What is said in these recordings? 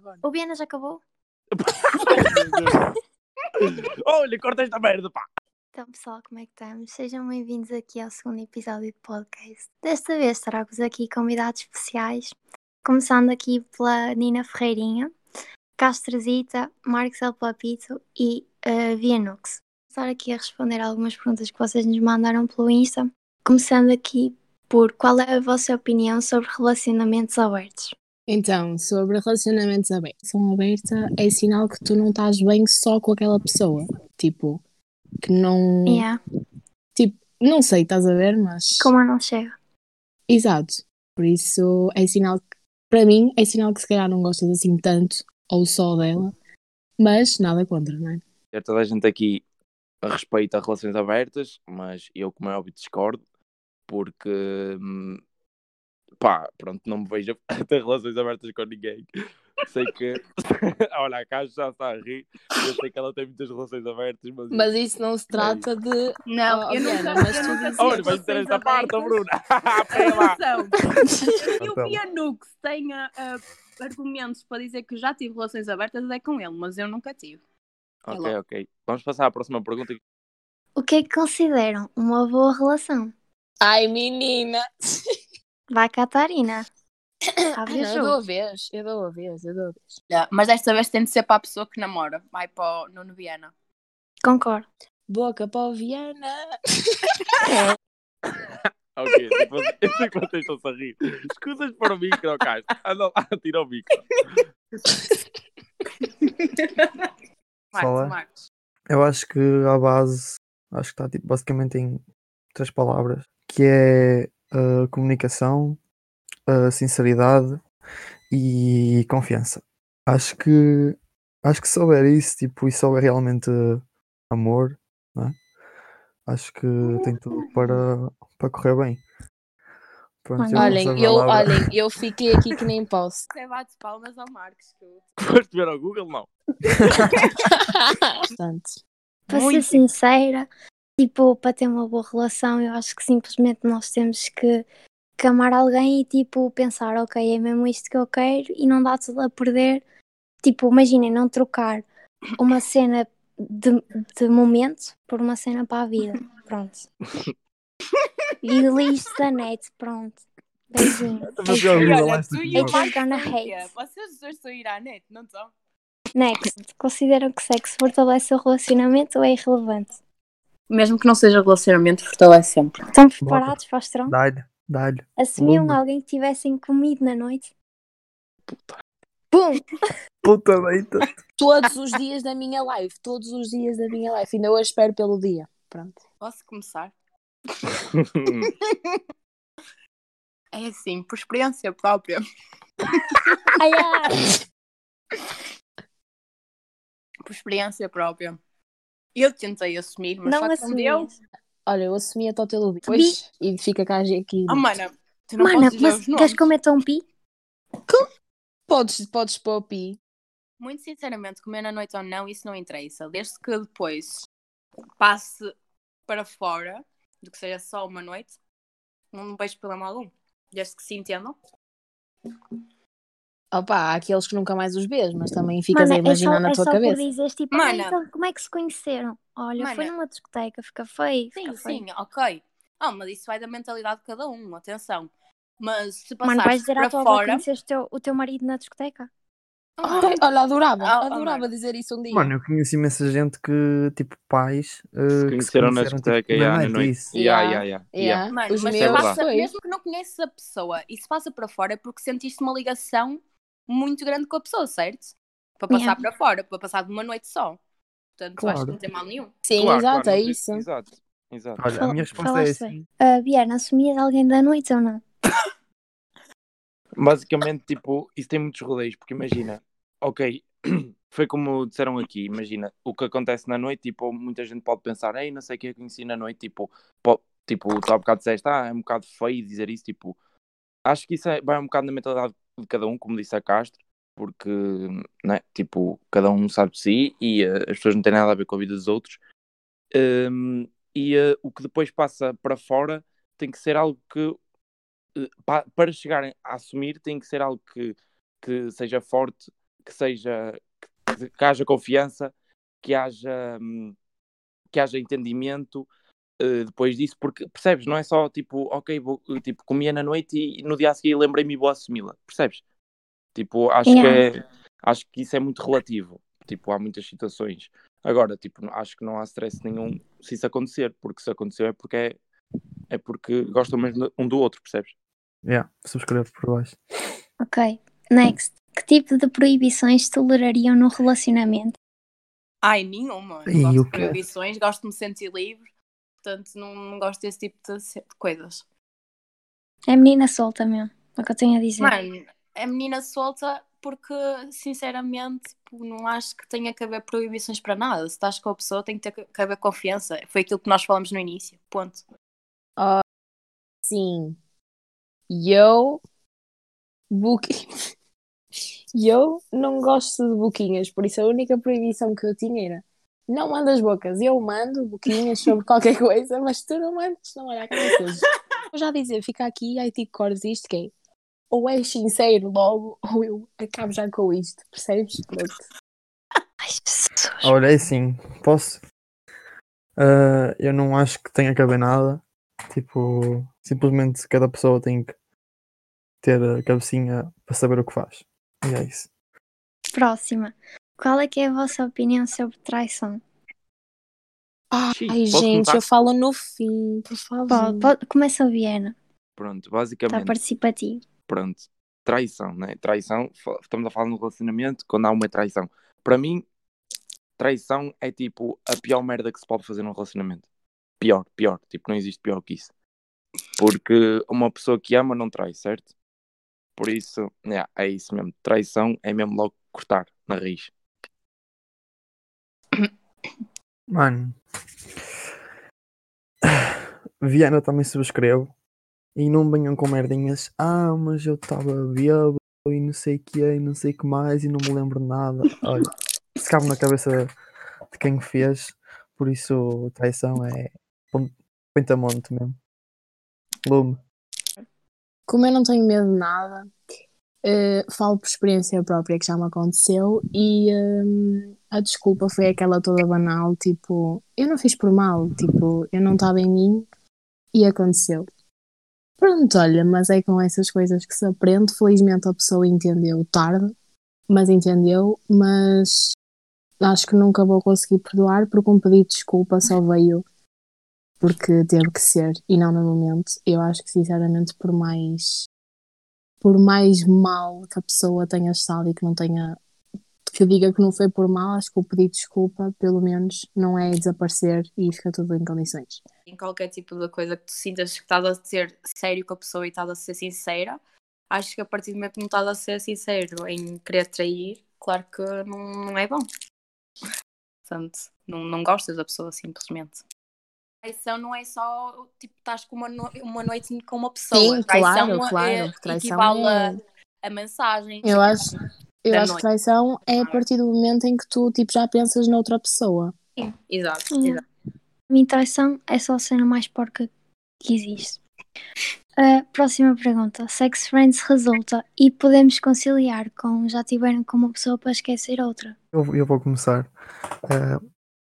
bora. O Viana já acabou? Olha, corta esta merda, pá. Então, pessoal, como é que estamos? Sejam bem-vindos aqui ao segundo episódio do podcast. Desta vez trago-vos aqui convidados especiais, começando aqui pela Nina Ferreirinha, Castrozita, Marcos El Papito e uh, Vianux. Vou estar aqui a responder algumas perguntas que vocês nos mandaram pelo Insta, começando aqui por qual é a vossa opinião sobre relacionamentos abertos? Então, sobre relacionamentos abertos, são aberta é sinal que tu não estás bem só com aquela pessoa. Tipo, que não. Yeah. Tipo, não sei, estás a ver, mas. Como não chega. Exato. Por isso é sinal que, para mim, é sinal que se calhar não gostas assim tanto, ou só dela, mas nada contra, não é? Toda a gente aqui respeita relações abertas, mas eu, como é óbvio, discordo, porque hum, pá, pronto, não me vejo a ter relações abertas com ninguém. Sei que. Olha, a Caixa já está a rir. Eu sei que ela tem muitas relações abertas, mas. Mas isso não se trata é de. Não, oh, eu Diana, nunca, mas eu tu nunca. Olha, vai ter esta parte, Bruna. Atenção. Se o Então. Pianux tenha ah, argumentos para dizer que já tive relações abertas, é com ele, mas eu nunca tive. ok, ok. Vamos passar à próxima pergunta. O que é que consideram uma boa relação? Ai, menina! Vai, Catarina. Abre o eu dou a vez, eu dou a vez, eu dou a vez. Já, Mas desta vez tem de ser para a pessoa que namora. Vai para o Nuno Viana. Concordo. Boca para o Viana! Ok, tipo, eu sei que vocês estão a rir. Escusas para o micro, Caixa. Anda lá, tira o micro. Marcos, Fala. Marcos. Eu acho que a base, acho que está tipo, basicamente em três palavras, que é a comunicação, a sinceridade e confiança. Acho que acho que se houver isso, tipo, e se houver realmente amor, não é? acho que tem tudo para, para correr bem. Pronto, Olhem, eu, olhem, eu fiquei aqui que nem posso. Você bate palmas ao Marcos. Foste ver ao Google? Não. Bastante. Para Muito. ser sincera, tipo, para ter uma boa relação, eu acho que simplesmente nós temos que, que amar alguém e, tipo, pensar, ok, é mesmo isto que eu quero e não dá tudo a perder. Tipo, imaginem, não trocar uma cena de, de momento por uma cena para a vida. Pronto. E lixo da net, pronto. Beijinho. Haters gonna hate. Vocês os dois estão a ir à net, não estão? Next. Consideram que sexo fortalece o relacionamento ou é irrelevante? Mesmo que não seja relacionamento, fortalece sempre. Estão preparados para o strong? Dá-lhe, dá-lhe. Assumiam alguém que tivessem comido na noite? Pum! Puta deita. Todos os dias da minha live, todos os dias da minha live. Ainda hoje espero pelo dia. Pronto. Posso começar? É assim, por experiência própria. Ai, ai. Por experiência própria. Eu tentei assumir, mas Não que assumias. Olha, eu assumi até o teu lobby. Depois, e fica cá aqui. Oh, mana, tu não Mana, mas os nomes. queres comer tão pi? Podes, podes pôr o pi. Muito sinceramente, comer na noite ou não, isso não interessa. Desde que depois passe para fora, do que seja só uma noite, não vejo problema algum. Desde que se entendam. Opa, há aqueles que nunca mais os vês, mas também ficas Mana, a imaginar é só, na é tua só cabeça. por dizeres tipo, Mana. "Ah, então, como é que se conheceram? Olha, foi numa discoteca, fica feio. Sim, fica feio. sim, ok. Ah, mas isso vai da mentalidade de cada um, atenção. Mas se Mano, vais passares dizer para à tua fora. conheceste o teu, o teu marido na discoteca? Ai, olha, adorava, Oh, oh, adorava mano. dizer isso um dia. Mano, eu conheço imensa gente que, tipo, pais. uh, Se que se conheceram na tipo, discoteca, na yeah, na noite. Yeah, Yeah. yeah, yeah. Yeah. Mano, mas passa, mesmo que não conheces a pessoa e se passa para fora é porque sentiste uma ligação muito grande com a pessoa, certo? Para passar Yeah. para fora, para passar de uma noite só. Portanto, Claro. acho que não tem mal nenhum. Sim, Claro, exato, claro, é isso. Exato, exato. Olha, a minha resposta é assim. Ah, Biana, assumias alguém da noite ou não? Basicamente, tipo, isso tem muitos rodeios, porque imagina, ok, foi como disseram aqui, imagina, o que acontece na noite, tipo, muita gente pode pensar, ei, não sei o que eu conheci na noite, tipo, po- tipo, tu há bocado disseste, ah, é um bocado feio dizer isso, tipo, acho que isso é, vai um bocado na mentalidade de cada um, como disse a Castro, porque, né, tipo, cada um sabe de si e eh, as pessoas não têm nada a ver com a vida dos outros. Hum, e eh, o que depois passa para fora tem que ser algo que, pa- para chegarem a assumir, tem que ser algo que, que seja forte que seja que, que haja confiança, que haja hum, que haja entendimento uh, depois disso, porque percebes, não é só tipo, ok, vou, tipo, comia na noite e no dia a seguir lembrei-me e vou assumi-la, percebes? Tipo, acho Yeah. que é, acho que isso é muito relativo. Tipo, há muitas situações. Agora, tipo, acho que não há stress nenhum se isso acontecer, porque se acontecer é porque é, é porque gostam mesmo um do outro, percebes? Yeah, subscrevo por baixo. Ok. Next. Que tipo de proibições tolerariam no relacionamento? Ai, nenhuma. Ih, gosto de proibições, gosto de me sentir livre, portanto não, não gosto desse tipo de, de coisas. É menina solta mesmo. É o que eu tenho a dizer. Mano, a menina solta porque, sinceramente, tipo, não acho que tenha que haver proibições para nada. Se estás com a pessoa, tem que ter que haver confiança. Foi aquilo que nós falamos no início. Ponto. Sim. E eu. Booking. E eu não gosto de boquinhas, por isso a única proibição que eu tinha era não mandas bocas. Eu mando boquinhas sobre qualquer coisa, mas tu não mandas, não olha a cabeça. Eu já dizer, fica aqui, aí tipo cortes isto que é ou és sincero logo, ou eu acabo já com isto, percebes? Pronto. Olha, é assim, posso. Ah, eu não acho que tenha que haver nada. Tipo, simplesmente cada pessoa tem que ter a cabecinha para saber o que faz. E é isso. Próxima. Qual é que é a vossa opinião sobre traição? Ai, Sim, posso gente, começar? eu falo no fim, por favor. Pode, pode, começa a Viena. Pronto, Está basicamente, participativo. pronto. Traição, né? Traição, fa- estamos a falar no relacionamento quando há uma traição. Para mim, traição é tipo a pior merda que se pode fazer num relacionamento. Pior, pior. Tipo, não existe pior que isso. Porque uma pessoa que ama não trai, certo? Por isso, yeah, é isso mesmo. Traição é mesmo logo cortar na raiz. Mano. Viana também subscrevo. E não venham com merdinhas. Ah, mas eu estava bêbado e não sei o que e não sei o que mais e não me lembro de nada. Olha, se cabe na cabeça de quem fez. Por isso, traição é pon- monte mesmo. Lume. Como eu não tenho medo de nada, eh, falo por experiência própria que já me aconteceu e hum, a desculpa foi aquela toda banal, tipo, eu não fiz por mal, tipo, eu não estava em mim e aconteceu. Pronto, olha, mas é com essas coisas que se aprende. Felizmente a pessoa entendeu tarde, mas entendeu, mas acho que nunca vou conseguir perdoar porque um pedido de desculpa só veio porque teve que ser e não no momento. Eu acho que sinceramente por mais por mais mal que a pessoa tenha estado e que não tenha que eu diga que não foi por mal, acho que o pedido de desculpa pelo menos não é desaparecer e fica tudo em condições. Em qualquer tipo de coisa que tu sintas que estás a ser sério com a pessoa e estás a ser sincera, acho que a partir do momento que não estás a ser sincero em querer trair, claro que não, não é bom. Portanto, não, não gostas da pessoa simplesmente. Traição não é só tipo estás com uma, no- uma noite com uma pessoa. Sim, traição claro, claro, é, porque traição equivale é- a, a mensagem. Eu acho, eu Da acho noite. que traição é a partir do momento em que tu tipo, já pensas noutra pessoa. Sim, Exato, exato. A minha traição é só a cena mais porca que existe. A próxima pergunta. Sex Friends resulta e podemos conciliar com já tiveram com uma pessoa para esquecer outra? Eu, eu vou começar. Ah,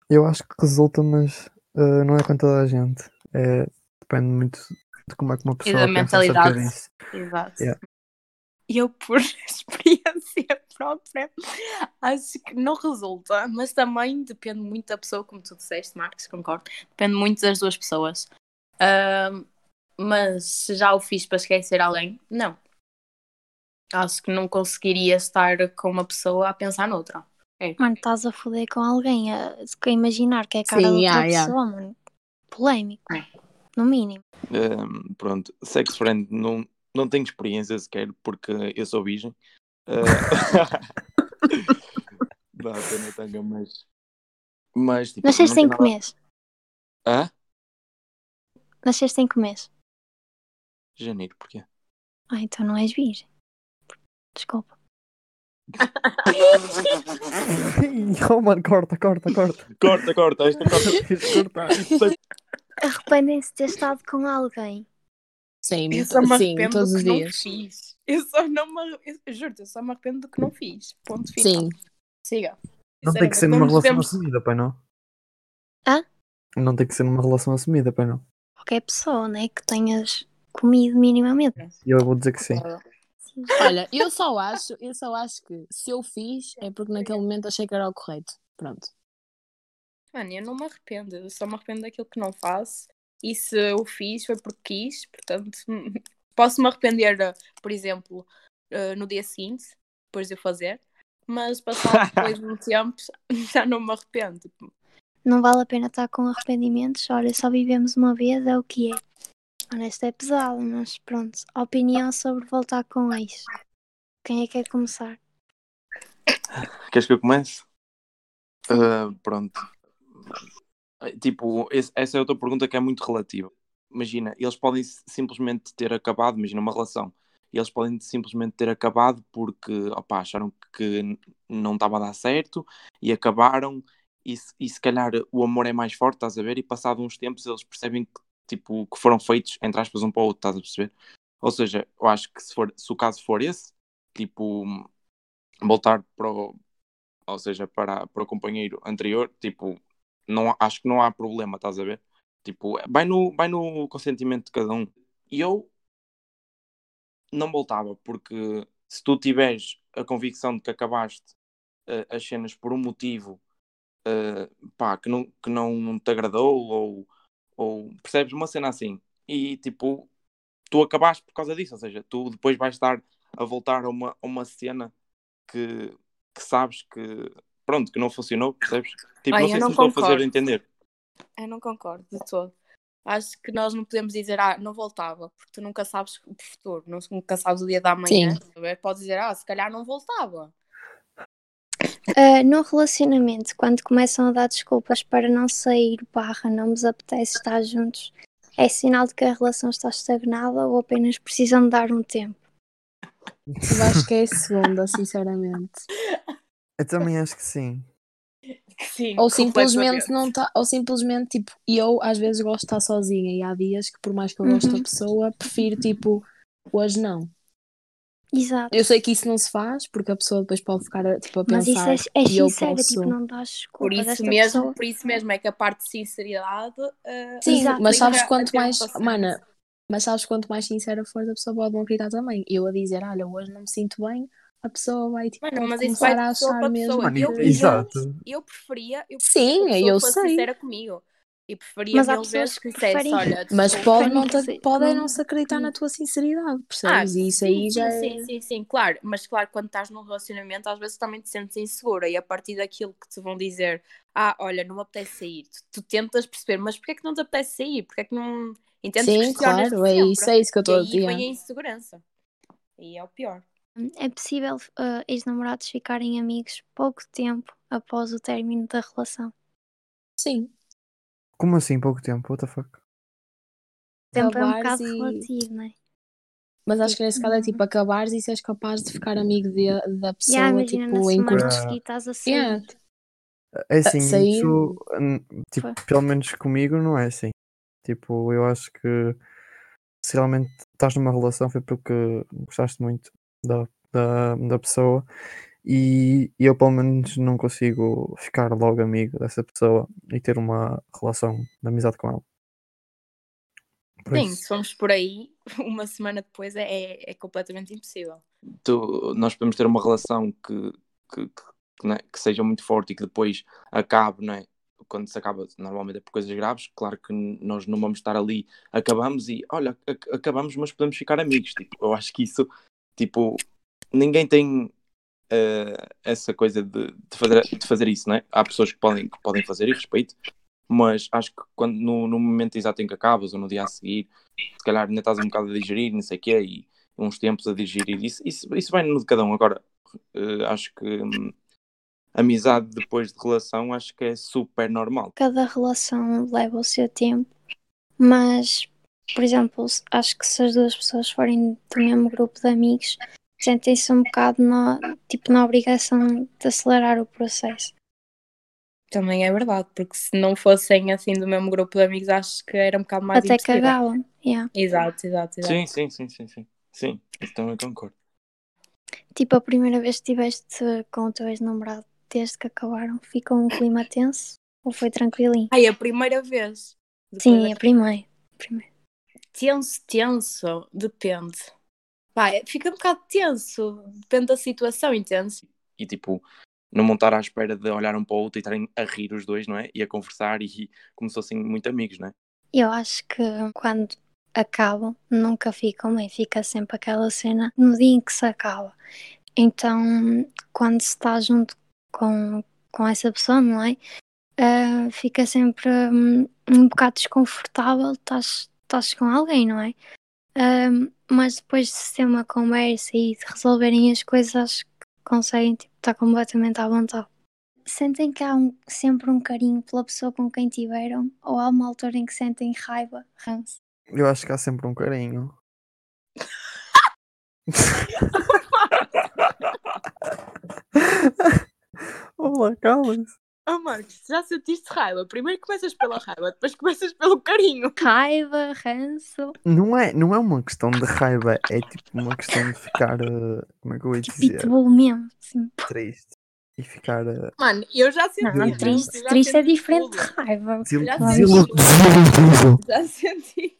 eu acho que resulta, mas ah, não é com toda a gente. É, depende muito de como é que uma da pessoa pensa acerca mentalidade. disso. Exato. Yeah. Eu, por experiência própria, acho que não resulta, mas também depende muito da pessoa, como tu disseste, Marcos, concordo. Depende muito das duas pessoas. Ahm, mas se já o fiz para esquecer alguém, não. Acho que não conseguiria estar com uma pessoa a pensar noutra. Mano, estás a foder com alguém, a, a imaginar que é a cara Sim, de outra yeah, yeah. pessoa, mano. Polémico. É. No mínimo. Um, pronto, sex friend não, não tenho experiência sequer porque eu sou virgem. Dá pena tanga, mas. Mas tipo. Nasceste não em tem que mês? Hã? Nasceste em que mês? Janeiro, porquê? Ah, então não és virgem. Desculpa. mano, corta, corta, corta. Corta, corta, esta corta. Arrependem-se de ter estado com alguém. Sim, me sim, todos do os dias. fiz. Eu só não me arrependo. Eu juro, eu só me arrependo do que não fiz. Ponto final. Sim. Siga. Não tem que ser numa relação vamos- assumida, pai não? Hã? Não tem que ser numa relação assumida, pai não? Qualquer pessoa, né? Que tenhas comido minimamente. E eu vou dizer que sim. Olha, eu só acho, eu só acho que se eu fiz é porque naquele momento achei que era o correto. Pronto. Mano, eu não me arrependo. Eu só me arrependo daquilo que não faço. E se eu fiz foi porque quis. Portanto, posso me arrepender, por exemplo, eh, no dia seguinte, depois de eu fazer. Mas passado depois de um tempo, já não me arrependo. Tipo, Não vale a pena estar com arrependimentos. Olha, só vivemos uma vez, é o que é. Honesto é pesado, mas pronto. Opinião sobre voltar com ex. Quem é que quer começar? Queres que eu comece? Ah, pronto. Tipo, esse- essa é outra pergunta que é muito relativa. Imagina, eles podem simplesmente ter acabado, imagina uma relação, eles podem simplesmente ter acabado porque opá, acharam que não estava a dar certo e acabaram, e, e se calhar o amor é mais forte, estás a ver? E passado uns tempos eles percebem que, tipo, que foram feitos, entre aspas, um para o outro, estás a perceber? Ou seja, eu acho que se, for, se o caso for esse, tipo, voltar para o, ou seja, para, para o companheiro anterior, tipo, não, acho que não há problema, estás a ver? Tipo, vai no, vai no consentimento de cada um. E eu não voltava, porque se tu tiveres a convicção de que acabaste eh, as cenas por um motivo eh, pá, que, não, que não te agradou, ou, ou percebes uma cena assim, e tipo, tu acabaste por causa disso, ou seja, tu depois vais estar a voltar a uma, a uma cena que, que sabes que pronto, que não funcionou, percebes? Tipo, Ai, não sei não se me estou a fazer concordo. entender. Eu não concordo de todo. Acho que nós não podemos dizer, ah, não voltava, porque tu nunca sabes o futuro, não- nunca sabes o dia da manhã. Sim. ver? Podes dizer, ah, se calhar não voltava. Ah, no relacionamento, quando começam a dar desculpas para não sair, barra, não vos apetece estar juntos, é sinal de que a relação está estagnada ou apenas precisam de dar um tempo? Eu acho que é a segunda, sinceramente. Eu também acho que sim. Sim, Ou simplesmente não tá, ou simplesmente tipo, eu às vezes gosto de estar sozinha e há dias que por mais que eu goste Uhum. da pessoa, prefiro tipo, hoje não. Exato. Eu sei que isso não se faz porque a pessoa depois pode ficar a- tipo, a Mas isso pensar é, é e eu sincero, posso. tipo, não dás Por desculpas a isso, mesmo, pessoa. por isso mesmo é que a parte de sinceridade. eh, Sim, Exato. mas sabes quanto mais, mana, mas sabes quanto mais sincera for a pessoa pode não acreditar também. Eu a dizer, olha, hoje não me sinto bem, a pessoa vai tipo, Mano, mas isso começar vai a pessoa achar mesmo. Mano, Eu, exato. Eu preferia, eu Sim, que a eu fosse sei. sincera comigo. E preferia Mas há mil pessoas vezes que dissesse, olha, Mas pode não, te, se- pode que não se acreditar na tua sinceridade, Ah, percebes? e isso sim, aí sim, já sim, é. sim, sim, claro. Mas claro, quando estás num relacionamento, às vezes também te sentes insegura e a partir daquilo que te vão dizer, ah, olha, não me apetece sair, tu, tu tentas perceber, mas porquê é que não te apetece sair? Porquê é que não entendes Sim, claro, é isso, é isso que eu E estou a aí dizer. vem a insegurança. E é o pior. É possível ah, ex-namorados ficarem amigos pouco tempo após o término da relação. Sim. Como assim, pouco tempo? What the fuck? Tempo é um bocado e- relativo, não é? Mas acho que nesse caso é Tipo, tipo acabares e seres capaz de ficar amigo de- da pessoa, imagina, na tipo, em semana curto. seguir estás a sair. Yeah. É assim, sair- isso, tipo, Foi. pelo menos comigo não é assim. Tipo, eu acho que se realmente estás numa relação foi porque gostaste muito da, da, da pessoa e eu pelo menos não consigo ficar logo amigo dessa pessoa e ter uma relação de amizade com ela. Por Sim, isso, se formos por aí, uma semana depois é, é, completamente impossível. Tu- nós podemos ter uma relação que, que, que, né, que seja muito forte e que depois acabe, não é? Quando se acaba, normalmente é por coisas graves, claro que nós não vamos estar ali, acabamos e olha, ac- acabamos, mas podemos ficar amigos. Tipo, eu acho que isso, tipo, ninguém tem eh, essa coisa de, de, fazer, de fazer isso, não é? Há pessoas que podem, que podem fazer e respeito, mas acho que quando no, no momento exato em que acabas ou no dia a seguir, se calhar ainda estás um bocado a digerir, não sei o quê, e uns tempos a digerir, isso, isso, isso vai no de cada um. Agora, eh, acho que hum, amizade depois de relação, acho que é super normal. Cada relação leva o seu tempo, mas, por exemplo, acho que se as duas pessoas forem do mesmo grupo de amigos, sentem-se um bocado na, tipo, na obrigação de acelerar o processo. Também é verdade, porque se não fossem assim do mesmo grupo de amigos, acho que era um bocado mais Até impossível. cagavam. Yeah. Exato, exato, exato. Sim, sim, sim, sim, sim. Sim, isso também concordo. Tipo, a primeira vez que estiveste com o teu ex-namorado, desde que acabaram, ficou um clima tenso? Ou foi tranquilinho? Ai, a primeira vez. Depois Sim, da- a primeira. primeira. Tenso, tenso, depende. Vai, fica um bocado tenso, depende da situação, entende? E tipo, não montar à espera de olhar um para o outro e estarem a rir os dois, não é? E a conversar e como se fossem muito amigos, não é? Eu acho que quando acabam, nunca ficam bem. Fica sempre aquela cena no dia em que se acaba. Então, quando se está junto com, com essa pessoa, não é? Ah, fica sempre hum, um bocado desconfortável. Estás estás com alguém, não é? Ah, mas depois de se ter uma conversa e de resolverem as coisas, acho que conseguem tipo, estar completamente à vontade. Sentem que há um- sempre um carinho pela pessoa com quem tiveram, ou há uma altura em que sentem raiva, ranço? Eu acho que há sempre um carinho. Olá, calma-se. Oh, Marcos, já sentiste raiva? Primeiro começas pela raiva, depois começas pelo carinho. Raiva, ranço, Não é, não é uma questão de raiva, é tipo uma questão de ficar. eh, como é que eu ia dizer? pitbull mesmo. Assim. Triste. E ficar. eh, Mano, eu já senti. Não, Desiludido. triste, já triste é diferente de tudo. raiva. desil- Já desiludido. Já senti.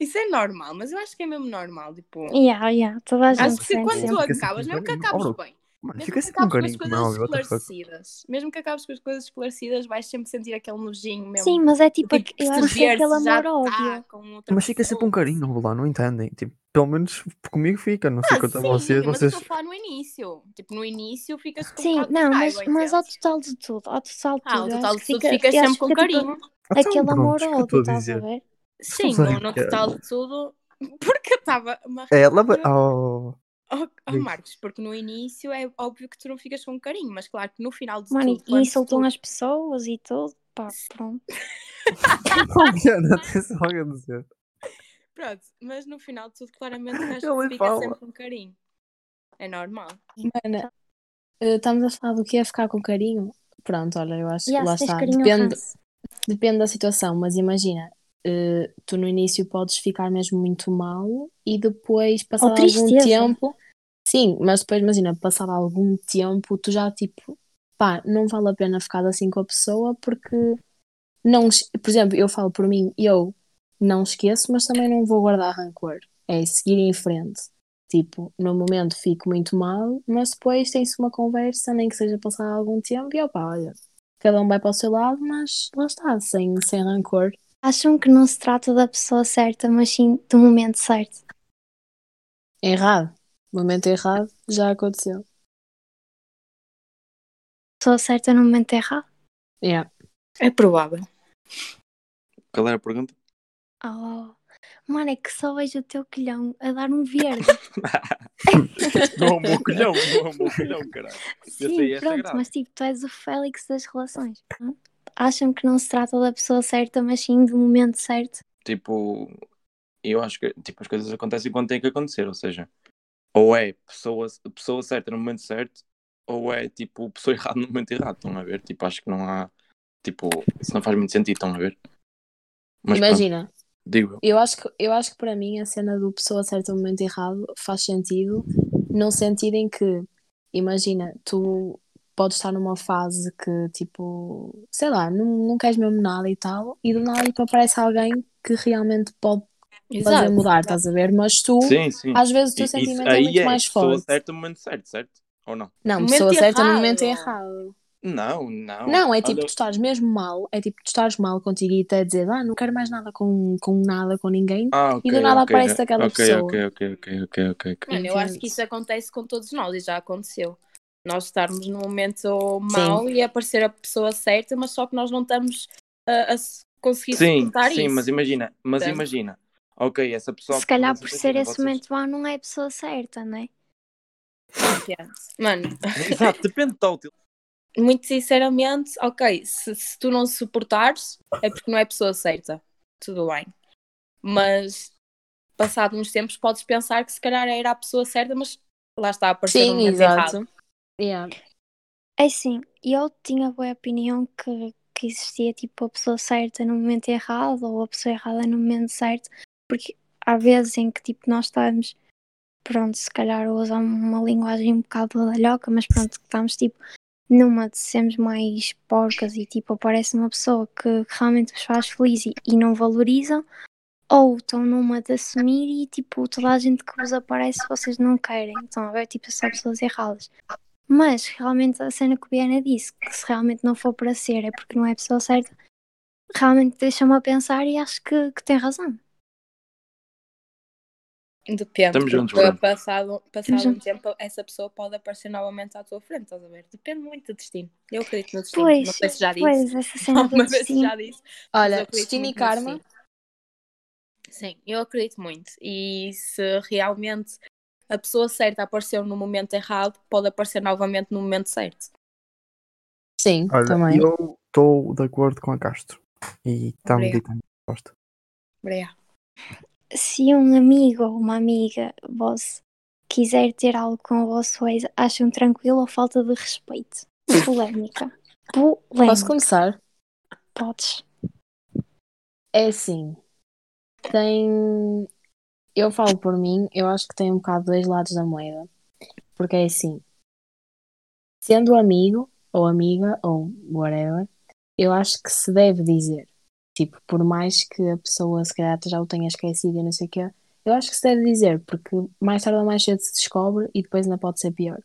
Isso é normal, mas eu acho que é mesmo normal. Tipo, Yeah, yeah, toda a acho gente que sente quando tu acabas, mesmo que carinho. acabes Ora, bem, Mano, mesmo fica que sempre com acabes com as coisas fuck. esclarecidas, mesmo que acabes com as coisas esclarecidas, vais sempre sentir aquele nojinho mesmo. Sim, mas é tipo, Tipo, eu acho que é aquele amor tá óbvio. Mas fica sempre um carinho, vou lá, não entendem? Tipo, pelo menos comigo fica, não sei Ah, quanto a vocês, mas vocês. eu estou a falar no início. Tipo, no início ficas com um Sim, de não, mas, raiva, mas ao total de tudo, ao total de Ah, o tudo, eu total acho de tudo fica, ficas sempre com tipo, carinho. Então, aquele amor pronto, isso que eu óbvio, estou a estás a dizer. ver? Sim, no, total de tudo. Porque eu estava uma Ela. Oh, Oh, oh. Marcos, porque no início é óbvio que tu não ficas com carinho, mas claro que no final de Mano, tudo, e insultam tu... as pessoas e tudo, pá, pronto. Mariana, tens algo a dizer. Pronto, mas no final de tudo, claramente Ele que fica fala. sempre com carinho. É normal. Mana, eh, estamos a falar do que é ficar com carinho? Pronto, olha, eu acho E que yeah, lá está. Depende, depende da situação, mas imagina, eh, tu no início podes ficar mesmo muito mal e depois, passado algum tristeza. tempo, sim, mas depois imagina, passado algum tempo, tu já tipo, pá, não vale a pena ficar assim com a pessoa porque não, por exemplo, eu falo por mim, eu não esqueço, mas também não vou guardar rancor. É seguir em frente. Tipo, no momento fico muito mal, mas depois tem-se uma conversa, nem que seja passar algum tempo, e opá, olha, cada um vai para o seu lado, mas lá está, sem, sem rancor. Acham que não se trata da pessoa certa, mas sim do momento certo. Errado. Momento errado, já aconteceu. Pessoa certa no momento errado. Yeah. É provável. Qual era a pergunta? Oh, mano, é que só vejo o teu quilhão a dar um verde. não é o meu colhão, não é o meu colhão, caralho. Sim, é pronto, mas tipo, tu és o Félix das relações. não? Acham que não se trata da pessoa certa, mas sim do momento certo. Tipo, eu acho que tipo, as coisas acontecem quando tem que acontecer, ou seja, ou é pessoa, pessoa certa no momento certo, ou é tipo pessoa errada no momento errado, estão a ver? Tipo, acho que não há, tipo, isso não faz muito sentido, estão a ver? Mas pronto, Imagina, digo eu. eu acho, que, eu acho que para mim a cena do pessoa certa no momento errado faz sentido, no sentido em que, imagina, tu podes estar numa fase que, tipo, sei lá, não, não queres mesmo nada e tal, e do nada tipo, aparece alguém que realmente pode fazer Exato. mudar, estás a ver? Mas tu, Sim, sim. às vezes, o teu E- isso sentimento é muito é mais pessoa forte. certa no momento certo, certo? Ou não? Não, Momento pessoa certa no errado. momento errado. Não, não. Não, é tipo, Olha, tu estás mesmo mal, é tipo, tu estás mal contigo e até dizer, ah, não quero mais nada com, com nada, com ninguém, Ah, ok, e do nada ok, aparece aquela ok, pessoa. Ok, ok, ok, ok, ok. Mano, eu acho que isso acontece com todos nós e já aconteceu. Nós estarmos num momento mau e aparecer a pessoa certa, mas só que nós não estamos a, a se- conseguir Sim, suportar sim, isso. mas imagina, mas Portanto- imagina. Ok, essa pessoa. Se calhar por ser esse vocês- momento mau não é a pessoa certa, não é? Mano, Exato, depende do tótil. muito sinceramente, ok, se, se tu não suportares, é porque não é a pessoa certa. Tudo bem. Mas passado uns tempos podes pensar que se calhar era a pessoa certa, mas lá está a aparecer Sim, momento exato. errado. Yeah. É assim, eu tinha boa opinião que, que existia tipo a pessoa certa no momento errado ou a pessoa errada no momento certo, porque há vezes em que tipo nós estamos, pronto, se calhar usar uma linguagem um bocado badalhoca, mas pronto, estamos tipo numa de sermos mais porcas e tipo aparece uma pessoa que, realmente vos faz feliz e, e não valorizam, ou estão numa de assumir e tipo toda a gente que vos aparece vocês não querem, estão a ver tipo só pessoas erradas. Mas realmente a cena que o Biana disse, que se realmente não for para ser é porque não é a pessoa certa, realmente deixa-me a pensar e acho que, que tem razão. Depende. Estamos juntos, porque Bruno. passado, passado um juntos. tempo, essa pessoa pode aparecer novamente à tua frente, estás a ver? Depende muito do destino. Eu acredito no destino. Pois, não sei se já disse. pois, essa cena do destino. já disse. Olha, destino e karma. Sim, eu acredito muito. E se realmente a pessoa certa apareceu no momento errado, pode aparecer novamente no momento certo. Sim, Olha, também. eu estou de acordo com a Castro. E está-me Obrigada. dito a minha resposta. Obrigada. Se um amigo ou uma amiga vosso quiser ter algo com o vosso ex, acham tranquilo ou falta de respeito? Polémica. Posso Polémica. começar? Podes. É assim. Tem. Eu falo por mim, eu acho que tem um bocado dois lados da moeda. Porque é assim. Sendo amigo, ou amiga, ou whatever, eu acho que se deve dizer. Tipo, por mais que a pessoa se calhar já o tenha esquecido e não sei o quê, eu acho que se deve dizer, porque mais tarde ou mais cedo se descobre e depois ainda pode ser pior.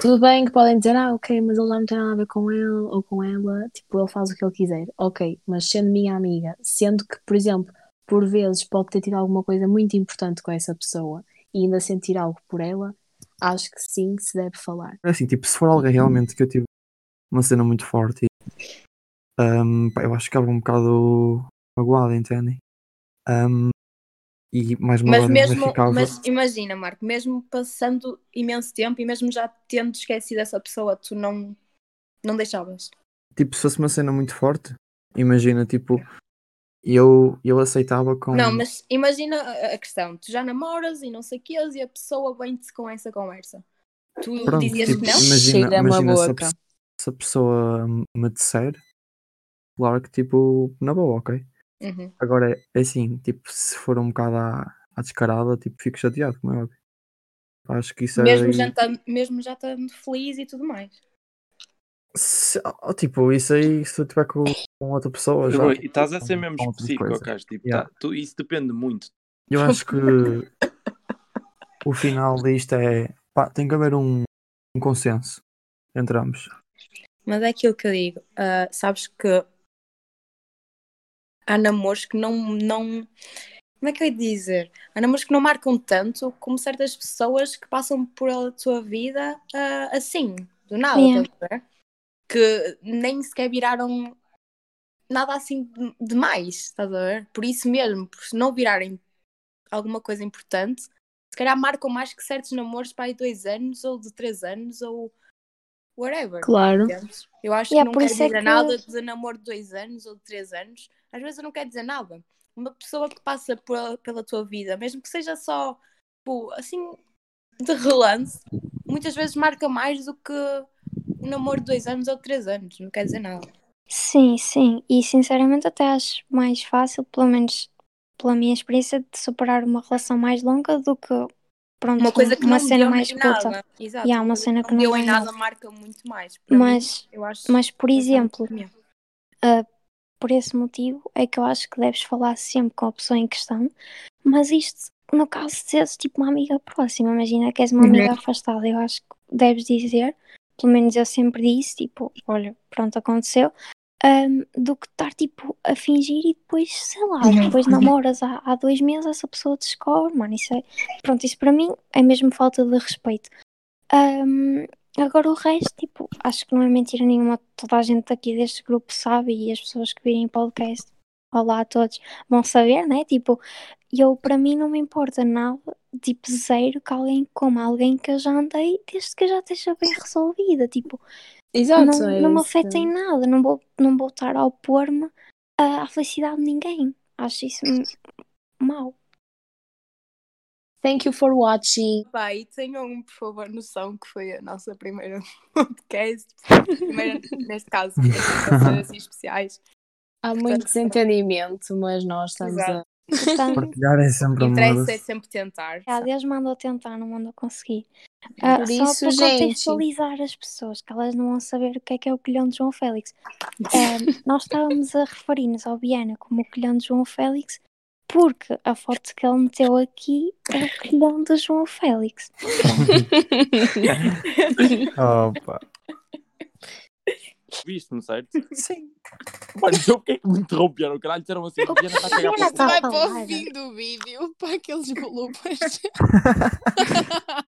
Tudo bem que podem dizer, ah, ok, mas ele não tem nada a ver com ele ou com ela, tipo, ele faz o que ele quiser. Ok, mas sendo minha amiga, sendo que, por exemplo, por vezes pode ter tido alguma coisa muito importante com essa pessoa e ainda sentir algo por ela, acho que sim, se deve falar. É assim, tipo, se for alguém realmente que eu tive uma cena muito forte, hum, pá, eu acho que ficava um bocado magoado, entendem? Hum, e mais uma Mas mesmo, ficava. mas imagina, Marco, mesmo passando imenso tempo e mesmo já tendo esquecido essa pessoa, tu não, não deixavas. Tipo, se fosse uma cena muito forte, imagina, tipo, eu, eu aceitava com. Não, mas imagina a- questão, tu já namoras e não sei o que e a pessoa vem-te com essa conversa. Tu Pronto, dizias tipo, que não? imagina, Cheira-me a imagina se, a, se a pessoa me disser, claro que tipo, na boa, ok. Uhum. Agora é assim, tipo, se for um bocado à, à descarada, tipo, fico chateado, como é óbvio. Acho que isso Mesmo, é. já estando, mesmo já estando feliz e tudo mais. Se- oh, tipo, isso aí, se tu estiver com, com outra pessoa, já. E estás a ser com- mesmo específico. Ocas. Tipo, Yeah. tá- tu, isso depende muito. Eu acho que o final disto é. Pá, tem que haver um, um consenso entre ambos. Mas é aquilo que eu digo. ah, sabes que há namoros que não, não. Como é que eu ia dizer? Há namoros que não marcam tanto como certas pessoas que passam por a tua vida ah, assim, do nada, Yeah. Que nem sequer viraram nada assim de- demais, estás a ver? Por isso mesmo, por se não virarem alguma coisa importante, se calhar marcam mais que certos namoros para aí dois anos ou de três anos ou whatever. Claro. Eu acho Yeah, que não quer é dizer que- nada de namoro de dois anos ou de três anos. Às vezes não quero dizer nada. Uma pessoa que passa por- pela tua vida, mesmo que seja só tipo, assim de relance, muitas vezes marca mais do que namoro de dois anos ou de três anos. Não quer dizer nada. Sim, sim. E sinceramente até acho mais fácil, pelo menos pela minha experiência, de superar uma relação mais longa do que pronto, Uma coisa que uma não cena deu mais curta. Exato. Yeah, uma cena que que não deu em nada nada. marca muito mais. Mas, mim, eu acho mas por exemplo, melhor. por esse motivo é que eu acho que deves falar sempre com a pessoa em questão, mas isto no caso de seres tipo uma amiga próxima, imagina que és uma Uhum. amiga afastada, eu acho que deves dizer, pelo menos eu sempre disse, tipo, olha, pronto, aconteceu, ahm, do que estar tipo a fingir e depois, sei lá, depois namoras há, há dois meses, essa pessoa descobre, mano, isso é, pronto, isso para mim é mesmo falta de respeito. Ahm, agora o resto, tipo, acho que não é mentira nenhuma, toda a gente aqui deste grupo sabe e as pessoas que virem podcast, olá a todos, vão saber, né? Tipo, eu para mim não me importa nada, tipo, zero que alguém coma alguém que eu já andei desde que eu já esteja bem resolvida, tipo, Exato, não, é não me afeta em nada, não vou, não vou estar a opor-me à à felicidade de ninguém. Acho isso mau. Thank you for watching. E tenham, por favor, noção que foi a nossa primeira podcast. Primeira, neste caso, assim especiais. Há muito desentendimento, mas nós estamos a, Exato. Portanto, Partilhar é sempre amor. Interessa é sempre tentar. já, Deus mandou tentar, não mandou conseguir. Ah, Por só isso, para gente. contextualizar as pessoas, que elas não vão saber o que é que é o colhão de João Félix. Ah, nós estávamos a referir-nos ao Biana como o colhão de João Félix, porque a foto que ele meteu aqui é o colhão de João Félix. Opa. Viste-me, certo? Sim. Mano, então porquê é que me interromperam? Caralho, disseram assim, O Diana está a chegar para o tá- Vai para o fim do vídeo, para aqueles bloopers.